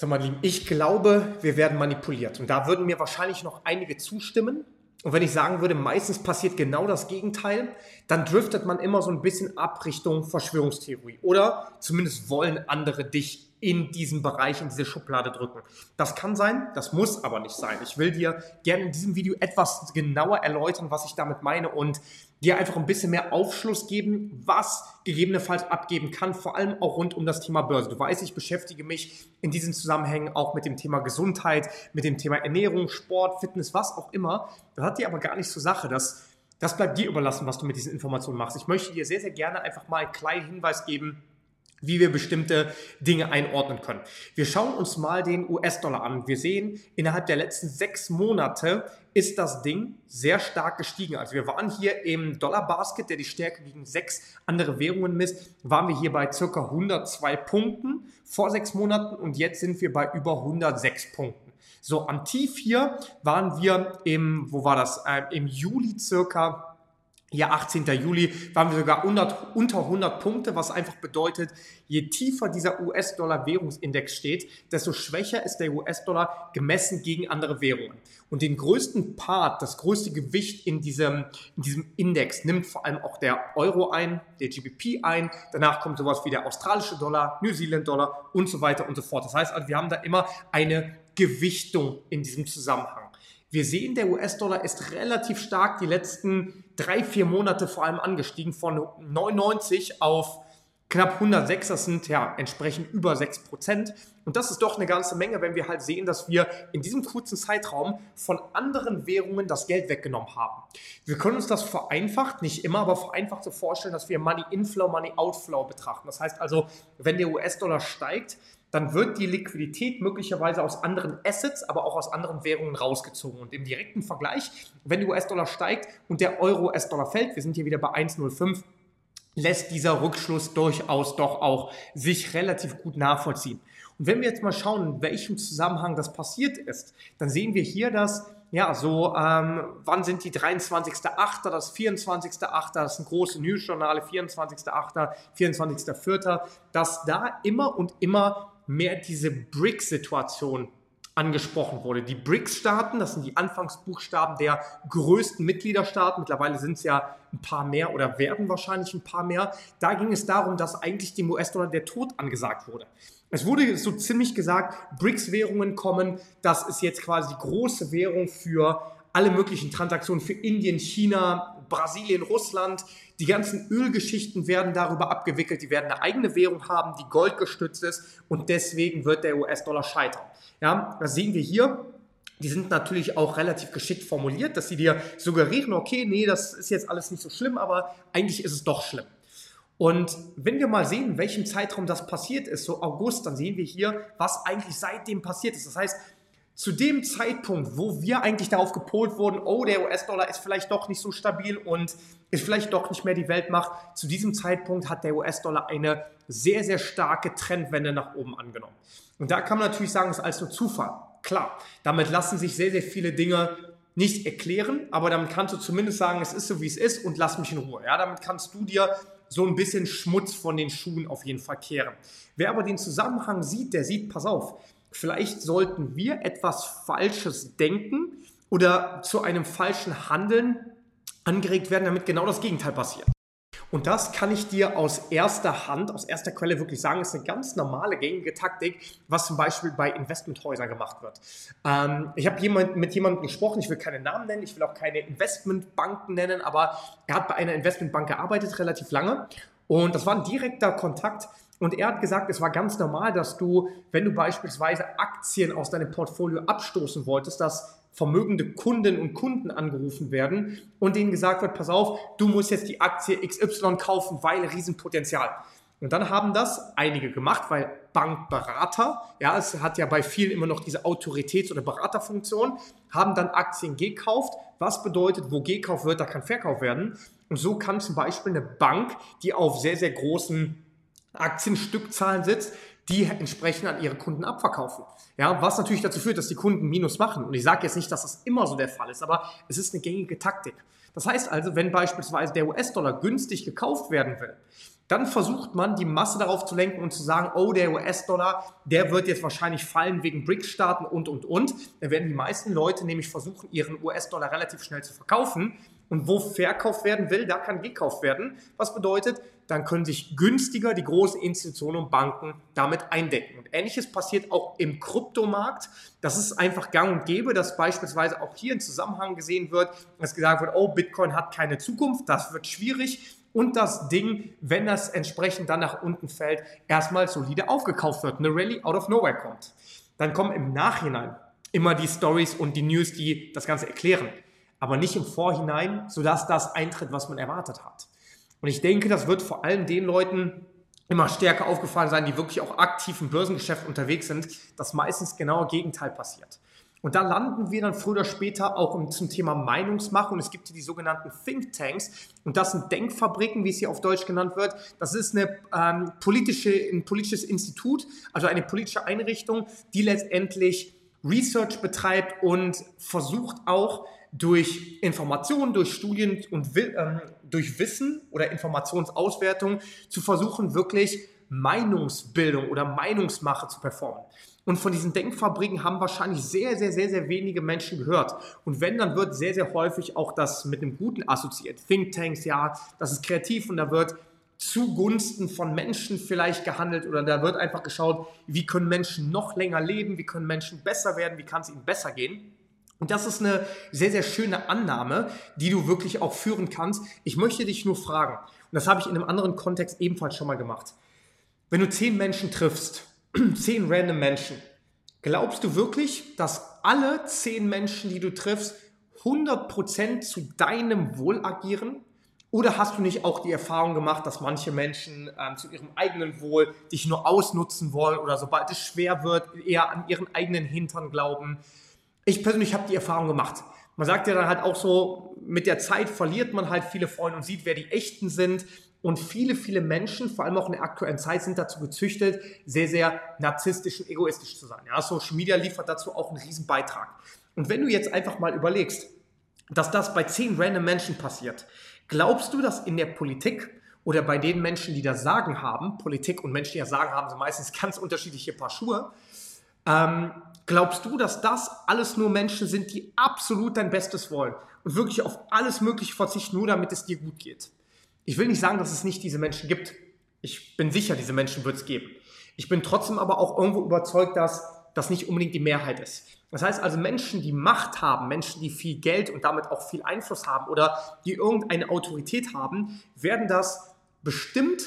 So, mein Lieben, ich glaube, wir werden manipuliert. Und da würden mir wahrscheinlich noch einige zustimmen. Und wenn ich sagen würde, meistens passiert genau das Gegenteil, dann driftet man immer so ein bisschen ab Richtung Verschwörungstheorie. Oder zumindest wollen andere dich in diesem Bereich, in diese Schublade drücken. Das kann sein, das muss aber nicht sein. Ich will dir gerne in diesem Video etwas genauer erläutern, was ich damit meine und dir einfach ein bisschen mehr Aufschluss geben, was gegebenenfalls abgeben kann, vor allem auch rund um das Thema Börse. Du weißt, ich beschäftige mich in diesen Zusammenhängen auch mit dem Thema Gesundheit, mit dem Thema Ernährung, Sport, Fitness, was auch immer. Das hat dir aber gar nicht zur Sache. Das, das bleibt dir überlassen, was du mit diesen Informationen machst. Ich möchte dir sehr, sehr gerne einfach mal einen kleinen Hinweis geben, wie wir bestimmte Dinge einordnen können. Wir schauen uns mal den US-Dollar an. Wir sehen, innerhalb der letzten sechs Monate ist das Ding sehr stark gestiegen. Also wir waren hier im Dollar-Basket, der die Stärke gegen sechs andere Währungen misst, waren wir hier bei circa 102 Punkten vor sechs Monaten und jetzt sind wir bei über 106 Punkten. So, am Tief hier waren wir im, wo war das, äh, im Juli circa hier 18. Juli waren wir sogar 100, unter 100 Punkte, was einfach bedeutet, je tiefer dieser US-Dollar-Währungsindex steht, desto schwächer ist der US-Dollar gemessen gegen andere Währungen. Und den größten Part, das größte Gewicht in diesem, in diesem Index nimmt vor allem auch der Euro ein, der GBP ein. Danach kommt sowas wie der australische Dollar, New Zealand Dollar und so weiter und so fort. Das heißt also, wir haben da immer eine Gewichtung in diesem Zusammenhang. Wir sehen, der US-Dollar ist relativ stark die letzten drei, vier Monate vor allem angestiegen, von 99 auf knapp 106, das sind ja entsprechend über 6 Prozent. Und das ist doch eine ganze Menge, wenn wir halt sehen, dass wir in diesem kurzen Zeitraum von anderen Währungen das Geld weggenommen haben. Wir können uns das vereinfacht, nicht immer, aber vereinfacht so vorstellen, dass wir Money Inflow, Money Outflow betrachten. Das heißt also, wenn der US-Dollar steigt, dann wird die Liquidität möglicherweise aus anderen Assets, aber auch aus anderen Währungen rausgezogen. Und im direkten Vergleich, wenn der US-Dollar steigt und der Euro-US-Dollar fällt, wir sind hier wieder bei 1,05, lässt dieser Rückschluss durchaus doch auch sich relativ gut nachvollziehen. Und wenn wir jetzt mal schauen, in welchem Zusammenhang das passiert ist, dann sehen wir hier, dass ja, so, ähm, wann sind die 23.8., das 24.8., das sind große Newsjournale, 24.8., 24.4., dass da immer und immer mehr diese BRICS-Situation angesprochen wurde. Die BRICS-Staaten, das sind die Anfangsbuchstaben der größten Mitgliederstaaten, mittlerweile sind es ja ein paar mehr oder werden wahrscheinlich ein paar mehr. Da ging es darum, dass eigentlich dem US-Dollar der Tod angesagt wurde. Es wurde so ziemlich gesagt, BRICS-Währungen kommen, das ist jetzt quasi die große Währung für alle möglichen Transaktionen für Indien, China, Brasilien, Russland. Die ganzen Ölgeschichten werden darüber abgewickelt. Die werden eine eigene Währung haben, die goldgestützt ist und deswegen wird der US-Dollar scheitern. Ja, das sehen wir hier. Die sind natürlich auch relativ geschickt formuliert, dass sie dir suggerieren, okay, nee, das ist jetzt alles nicht so schlimm, aber eigentlich ist es doch schlimm. Und wenn wir mal sehen, in welchem Zeitraum das passiert ist, so August, dann sehen wir hier, was eigentlich seitdem passiert ist. Das heißt, zu dem Zeitpunkt, wo wir eigentlich darauf gepolt wurden, oh, der US-Dollar ist vielleicht doch nicht so stabil und ist vielleicht doch nicht mehr die Weltmacht, zu diesem Zeitpunkt hat der US-Dollar eine sehr, sehr starke Trendwende nach oben angenommen. Und da kann man natürlich sagen, es ist alles nur Zufall. Klar, damit lassen sich sehr, sehr viele Dinge nicht erklären, aber damit kannst du zumindest sagen, es ist so, wie es ist und lass mich in Ruhe. Ja, damit kannst du dir so ein bisschen Schmutz von den Schuhen auf jeden Fall kehren. Wer aber den Zusammenhang sieht, der sieht, pass auf, vielleicht sollten wir etwas Falsches denken oder zu einem falschen Handeln angeregt werden, damit genau das Gegenteil passiert. Und das kann ich dir aus erster Hand, aus erster Quelle wirklich sagen, ist eine ganz normale, gängige Taktik, was zum Beispiel bei Investmenthäusern gemacht wird. Ähm, ich habe jemand, mit jemandem gesprochen, ich will keine Namen nennen, ich will auch keine Investmentbanken nennen, aber er hat bei einer Investmentbank gearbeitet, relativ lange. Und das war ein direkter Kontakt und er hat gesagt, es war ganz normal, dass du, wenn du beispielsweise Aktien aus deinem Portfolio abstoßen wolltest, dass vermögende Kunden und Kunden angerufen werden und denen gesagt wird, pass auf, du musst jetzt die Aktie XY kaufen, weil Riesenpotenzial. Und dann haben das einige gemacht, weil Bankberater, ja, es hat ja bei vielen immer noch diese Autoritäts- oder Beraterfunktion, haben dann Aktien gekauft. Was bedeutet, wo gekauft wird, da kann Verkauf werden. Und so kann zum Beispiel eine Bank, die auf sehr, sehr großen Aktienstückzahlen sitzt, die entsprechend an ihre Kunden abverkaufen. Ja, was natürlich dazu führt, dass die Kunden Minus machen. Und ich sage jetzt nicht, dass das immer so der Fall ist, aber es ist eine gängige Taktik. Das heißt also, wenn beispielsweise der US-Dollar günstig gekauft werden will, dann versucht man, die Masse darauf zu lenken und zu sagen, oh, der US-Dollar, der wird jetzt wahrscheinlich fallen wegen BRICS-Staaten und, und, und. Dann werden die meisten Leute nämlich versuchen, ihren US-Dollar relativ schnell zu verkaufen. Und wo verkauft werden will, da kann gekauft werden. Was bedeutet, dann können sich günstiger die großen Institutionen und Banken damit eindecken. Und ähnliches passiert auch im Kryptomarkt. Das ist einfach gang und gäbe, dass beispielsweise auch hier ein Zusammenhang gesehen wird, dass gesagt wird, oh, Bitcoin hat keine Zukunft, das wird schwierig und das Ding, wenn das entsprechend dann nach unten fällt, erstmal solide aufgekauft wird, eine Rallye out of nowhere kommt. Dann kommen im Nachhinein immer die Stories und die News, die das Ganze erklären aber nicht im Vorhinein, sodass das eintritt, was man erwartet hat. Und ich denke, das wird vor allem den Leuten immer stärker aufgefallen sein, die wirklich auch aktiv im Börsengeschäft unterwegs sind, dass meistens genau Gegenteil passiert. Und da landen wir dann früher oder später auch zum Thema Meinungsmache. Und es gibt hier die sogenannten Think Tanks. Und das sind Denkfabriken, wie es hier auf Deutsch genannt wird. Das ist eine, ähm, politische, ein politisches Institut, also eine politische Einrichtung, die letztendlich Research betreibt und versucht auch durch Informationen, durch Studien und ähm, durch Wissen oder Informationsauswertung zu versuchen, wirklich Meinungsbildung oder Meinungsmache zu performen. Und von diesen Denkfabriken haben wahrscheinlich sehr, sehr, sehr, sehr wenige Menschen gehört. Und wenn, dann wird sehr, sehr häufig auch das mit einem Guten assoziiert. Thinktanks, ja, das ist kreativ und da wird zugunsten von Menschen vielleicht gehandelt oder da wird einfach geschaut, wie können Menschen noch länger leben, wie können Menschen besser werden, wie kann es ihnen besser gehen. Und das ist eine sehr, sehr schöne Annahme, die du wirklich auch führen kannst. Ich möchte dich nur fragen, und das habe ich in einem anderen Kontext ebenfalls schon mal gemacht. Wenn du zehn Menschen triffst, zehn random Menschen, glaubst du wirklich, dass alle zehn Menschen, die du triffst, 100% zu deinem Wohl agieren? Oder hast du nicht auch die Erfahrung gemacht, dass manche Menschen ähm, zu ihrem eigenen Wohl dich nur ausnutzen wollen oder sobald es schwer wird, eher an ihren eigenen Hintern glauben? Ich persönlich habe die Erfahrung gemacht. Man sagt ja dann halt auch so, mit der Zeit verliert man halt viele Freunde und sieht, wer die echten sind. Und viele, viele Menschen, vor allem auch in der aktuellen Zeit, sind dazu gezüchtet, sehr, sehr narzisstisch und egoistisch zu sein. Ja, Social Media liefert dazu auch einen riesen Beitrag. Und wenn du jetzt einfach mal überlegst, dass das bei zehn random Menschen passiert, glaubst du, dass in der Politik oder bei den Menschen, die das Sagen haben, Politik und Menschen, die das Sagen haben, sind meistens ganz unterschiedliche Paar Schuhe, ähm, glaubst du, dass das alles nur Menschen sind, die absolut dein Bestes wollen und wirklich auf alles Mögliche verzichten, nur damit es dir gut geht? Ich will nicht sagen, dass es nicht diese Menschen gibt. Ich bin sicher, diese Menschen wird es geben. Ich bin trotzdem aber auch irgendwo überzeugt, dass das nicht unbedingt die Mehrheit ist. Das heißt also, Menschen, die Macht haben, Menschen, die viel Geld und damit auch viel Einfluss haben oder die irgendeine Autorität haben, werden das bestimmt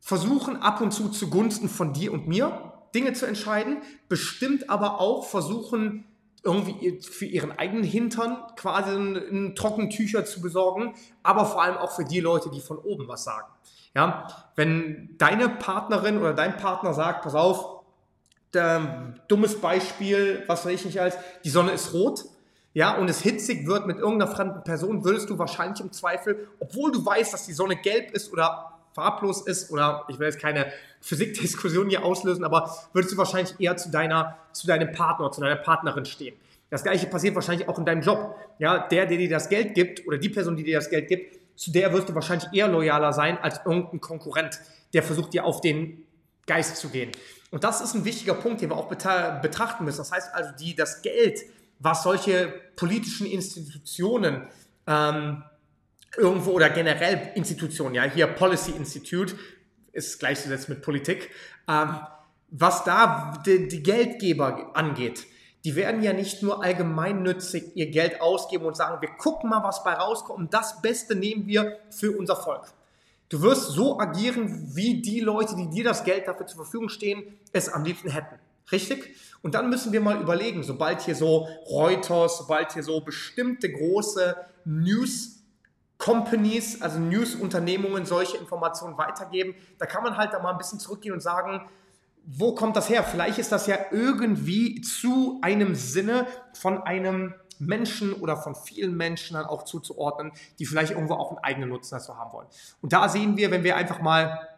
versuchen, ab und zu zugunsten von dir und mir Dinge zu entscheiden, bestimmt aber auch versuchen, irgendwie für ihren eigenen Hintern quasi ein, ein Trockentücher zu besorgen, aber vor allem auch für die Leute, die von oben was sagen. Ja, wenn deine Partnerin oder dein Partner sagt, pass auf, der, dummes Beispiel, was weiß ich nicht als, die Sonne ist rot, ja, und es hitzig wird mit irgendeiner fremden Person, würdest du wahrscheinlich im Zweifel, obwohl du weißt, dass die Sonne gelb ist oder farblos ist oder ich will jetzt keine Physikdiskussion hier auslösen, aber würdest du wahrscheinlich eher zu deiner, zu deinem Partner, zu deiner Partnerin stehen. Das gleiche passiert wahrscheinlich auch in deinem Job. Ja, der, der dir das Geld gibt oder die Person, die dir das Geld gibt, zu der wirst du wahrscheinlich eher loyaler sein als irgendein Konkurrent, der versucht dir auf den Geist zu gehen. Und das ist ein wichtiger Punkt, den wir auch betrachten müssen. Das heißt also, die, das Geld, was solche politischen Institutionen ähm, irgendwo oder generell Institutionen, ja, hier Policy Institute ist gleichzusetzen mit Politik, ähm, was da die, die Geldgeber angeht, die werden ja nicht nur allgemeinnützig ihr Geld ausgeben und sagen, wir gucken mal, was bei rauskommt das Beste nehmen wir für unser Volk. Du wirst so agieren, wie die Leute, die dir das Geld dafür zur Verfügung stehen, es am liebsten hätten. Richtig? Und dann müssen wir mal überlegen, sobald hier so Reuters, sobald hier so bestimmte große News Companies, also News-Unternehmungen solche Informationen weitergeben. Da kann man halt da mal ein bisschen zurückgehen und sagen, wo kommt das her? Vielleicht ist das ja irgendwie zu einem Sinne von einem Menschen oder von vielen Menschen dann auch zuzuordnen, die vielleicht irgendwo auch einen eigenen Nutzen dazu haben wollen. Und da sehen wir, wenn wir einfach mal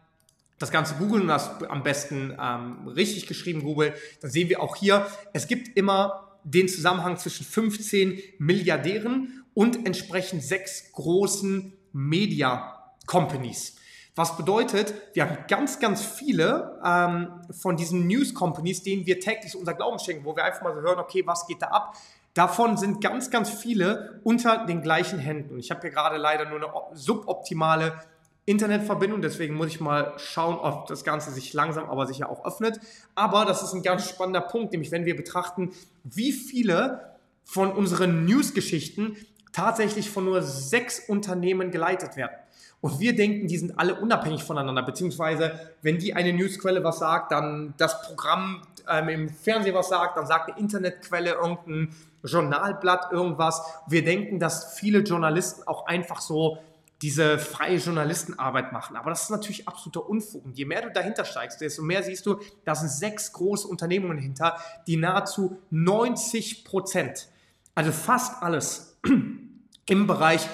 das Ganze googeln und das am besten ähm, richtig geschrieben googeln, dann sehen wir auch hier, es gibt immer den Zusammenhang zwischen 15 Milliardären und entsprechend sechs großen Media Companies. Was bedeutet, wir haben ganz, ganz viele ähm, von diesen News Companies, denen wir täglich unser Glauben schenken, wo wir einfach mal so hören, okay, was geht da ab? Davon sind ganz, ganz viele unter den gleichen Händen. Ich habe hier gerade leider nur eine suboptimale Internetverbindung, deswegen muss ich mal schauen, ob das Ganze sich langsam aber sicher auch öffnet. Aber das ist ein ganz spannender Punkt, nämlich wenn wir betrachten, wie viele von unseren News-Geschichten tatsächlich von nur sechs Unternehmen geleitet werden. Und wir denken, die sind alle unabhängig voneinander, beziehungsweise wenn die eine Newsquelle was sagt, dann das Programm ähm, im Fernsehen was sagt, dann sagt eine Internetquelle irgendein Journalblatt irgendwas. Wir denken, dass viele Journalisten auch einfach so diese freie Journalistenarbeit machen. Aber das ist natürlich absoluter Unfug. Und je mehr du dahinter steigst, desto mehr siehst du, da sind sechs große Unternehmungen hinter, die nahezu 90 Prozent, also fast alles im Bereich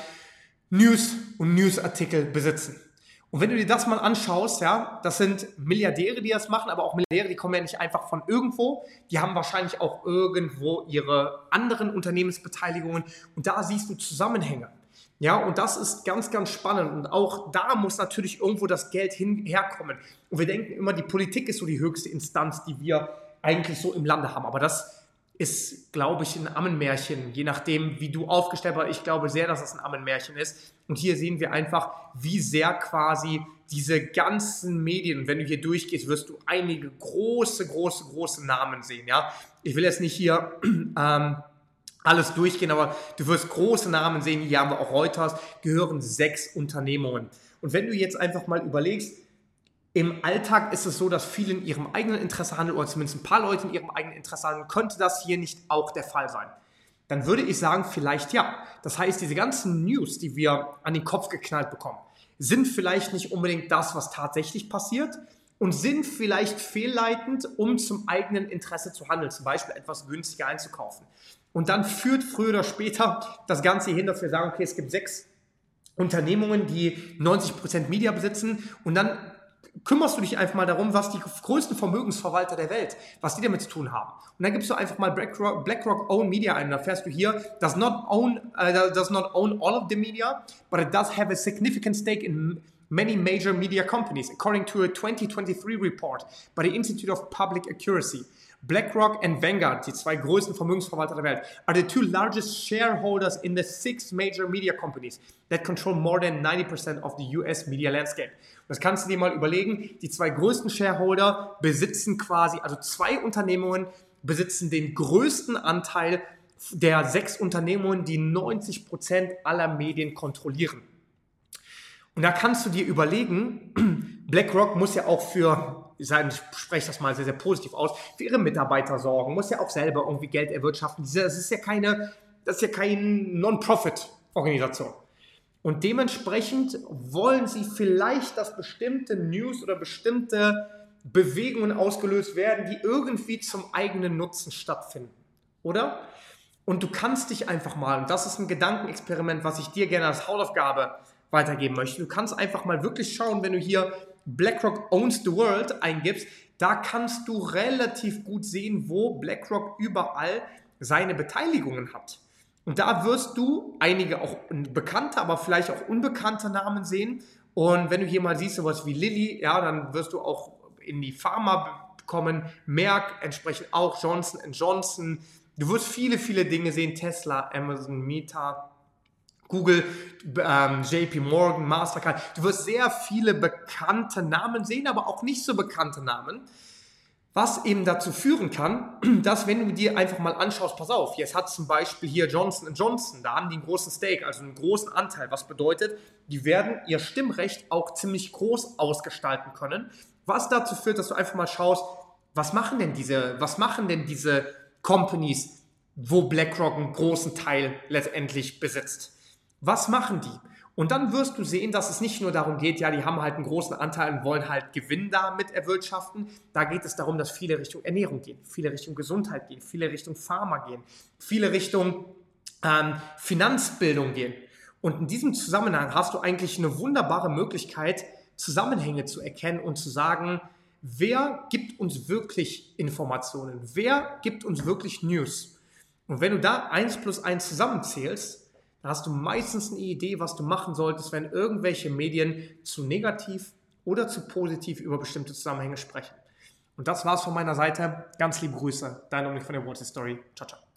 News und Newsartikel besitzen. Und wenn du dir das mal anschaust, ja, das sind Milliardäre, die das machen, aber auch Milliardäre, die kommen ja nicht einfach von irgendwo, die haben wahrscheinlich auch irgendwo ihre anderen Unternehmensbeteiligungen und da siehst du Zusammenhänge. Ja, und das ist ganz, ganz spannend. Und auch da muss natürlich irgendwo das Geld hin, herkommen. Und wir denken immer, die Politik ist so die höchste Instanz, die wir eigentlich so im Lande haben. Aber das ist, glaube ich, ein Ammenmärchen, je nachdem, wie du aufgestellt bist. Ich glaube sehr, dass es ein Ammenmärchen ist. Und hier sehen wir einfach, wie sehr quasi diese ganzen Medien, wenn du hier durchgehst, wirst du einige große, große, große Namen sehen. Ja, ich will jetzt nicht hier ähm, alles durchgehen, aber du wirst große Namen sehen, hier haben wir auch Reuters, gehören sechs Unternehmungen. Und wenn du jetzt einfach mal überlegst, im Alltag ist es so, dass viele in ihrem eigenen Interesse handeln oder zumindest ein paar Leute in ihrem eigenen Interesse handeln. Könnte das hier nicht auch der Fall sein? Dann würde ich sagen, vielleicht ja. Das heißt, diese ganzen News, die wir an den Kopf geknallt bekommen, sind vielleicht nicht unbedingt das, was tatsächlich passiert und sind vielleicht fehlleitend, um zum eigenen Interesse zu handeln, zum Beispiel etwas günstiger einzukaufen. Und dann führt früher oder später das Ganze hin, dass wir sagen, okay, es gibt sechs Unternehmungen, die 90% Media besitzen und dann kümmerst du dich einfach mal darum, was die größten Vermögensverwalter der Welt, was die damit zu tun haben. Und dann gibst du einfach mal BlackRock, BlackRock Own Media ein. Und da fährst du hier, does not own, uh, does not own all of the media, but it does have a significant stake in many major media companies, according to a 2023 report by the Institute of Public Accuracy. BlackRock and Vanguard, die zwei größten Vermögensverwalter der Welt, are the two largest shareholders in the six major media companies that control more than 90% of the US media landscape. Das kannst du dir mal überlegen. Die zwei größten Shareholder besitzen quasi, also zwei Unternehmungen besitzen den größten Anteil der sechs Unternehmungen, die 90% aller Medien kontrollieren. Und da kannst du dir überlegen, BlackRock muss ja auch für, ich spreche das mal sehr, sehr positiv aus, für ihre Mitarbeiter sorgen, muss ja auch selber irgendwie Geld erwirtschaften. Das ist ja keine, das ist ja keine Non-Profit-Organisation. Und dementsprechend wollen sie vielleicht, dass bestimmte News oder bestimmte Bewegungen ausgelöst werden, die irgendwie zum eigenen Nutzen stattfinden. Oder? Und du kannst dich einfach mal, und das ist ein Gedankenexperiment, was ich dir gerne als Hausaufgabe weitergeben möchte. Du kannst einfach mal wirklich schauen, wenn du hier BlackRock Owns the World eingibst, da kannst du relativ gut sehen, wo BlackRock überall seine Beteiligungen hat. Und da wirst du einige auch bekannte, aber vielleicht auch unbekannte Namen sehen. Und wenn du hier mal siehst, sowas wie Lilly, ja, dann wirst du auch in die Pharma kommen, Merck, entsprechend auch Johnson Johnson. Du wirst viele, viele Dinge sehen, Tesla, Amazon, Meta, Google, ähm, JP Morgan, Mastercard. Du wirst sehr viele bekannte Namen sehen, aber auch nicht so bekannte Namen. Was eben dazu führen kann, dass wenn du dir einfach mal anschaust, pass auf, jetzt hat zum Beispiel hier Johnson Johnson, da haben die einen großen Stake, also einen großen Anteil, was bedeutet, die werden ihr Stimmrecht auch ziemlich groß ausgestalten können, was dazu führt, dass du einfach mal schaust, was machen denn diese, was machen denn diese Companies, wo BlackRock einen großen Teil letztendlich besitzt? Was machen die? Und dann wirst du sehen, dass es nicht nur darum geht, ja, die haben halt einen großen Anteil und wollen halt Gewinn damit erwirtschaften. Da geht es darum, dass viele Richtung Ernährung gehen, viele Richtung Gesundheit gehen, viele Richtung Pharma gehen, viele Richtung ähm, Finanzbildung gehen. Und in diesem Zusammenhang hast du eigentlich eine wunderbare Möglichkeit, Zusammenhänge zu erkennen und zu sagen, wer gibt uns wirklich Informationen? Wer gibt uns wirklich News? Und wenn du da eins plus eins zusammenzählst, dann hast du meistens eine Idee, was du machen solltest, wenn irgendwelche Medien zu negativ oder zu positiv über bestimmte Zusammenhänge sprechen. Und das war's von meiner Seite. Ganz liebe Grüße. Dein Dominik von der Water Story. Ciao, ciao.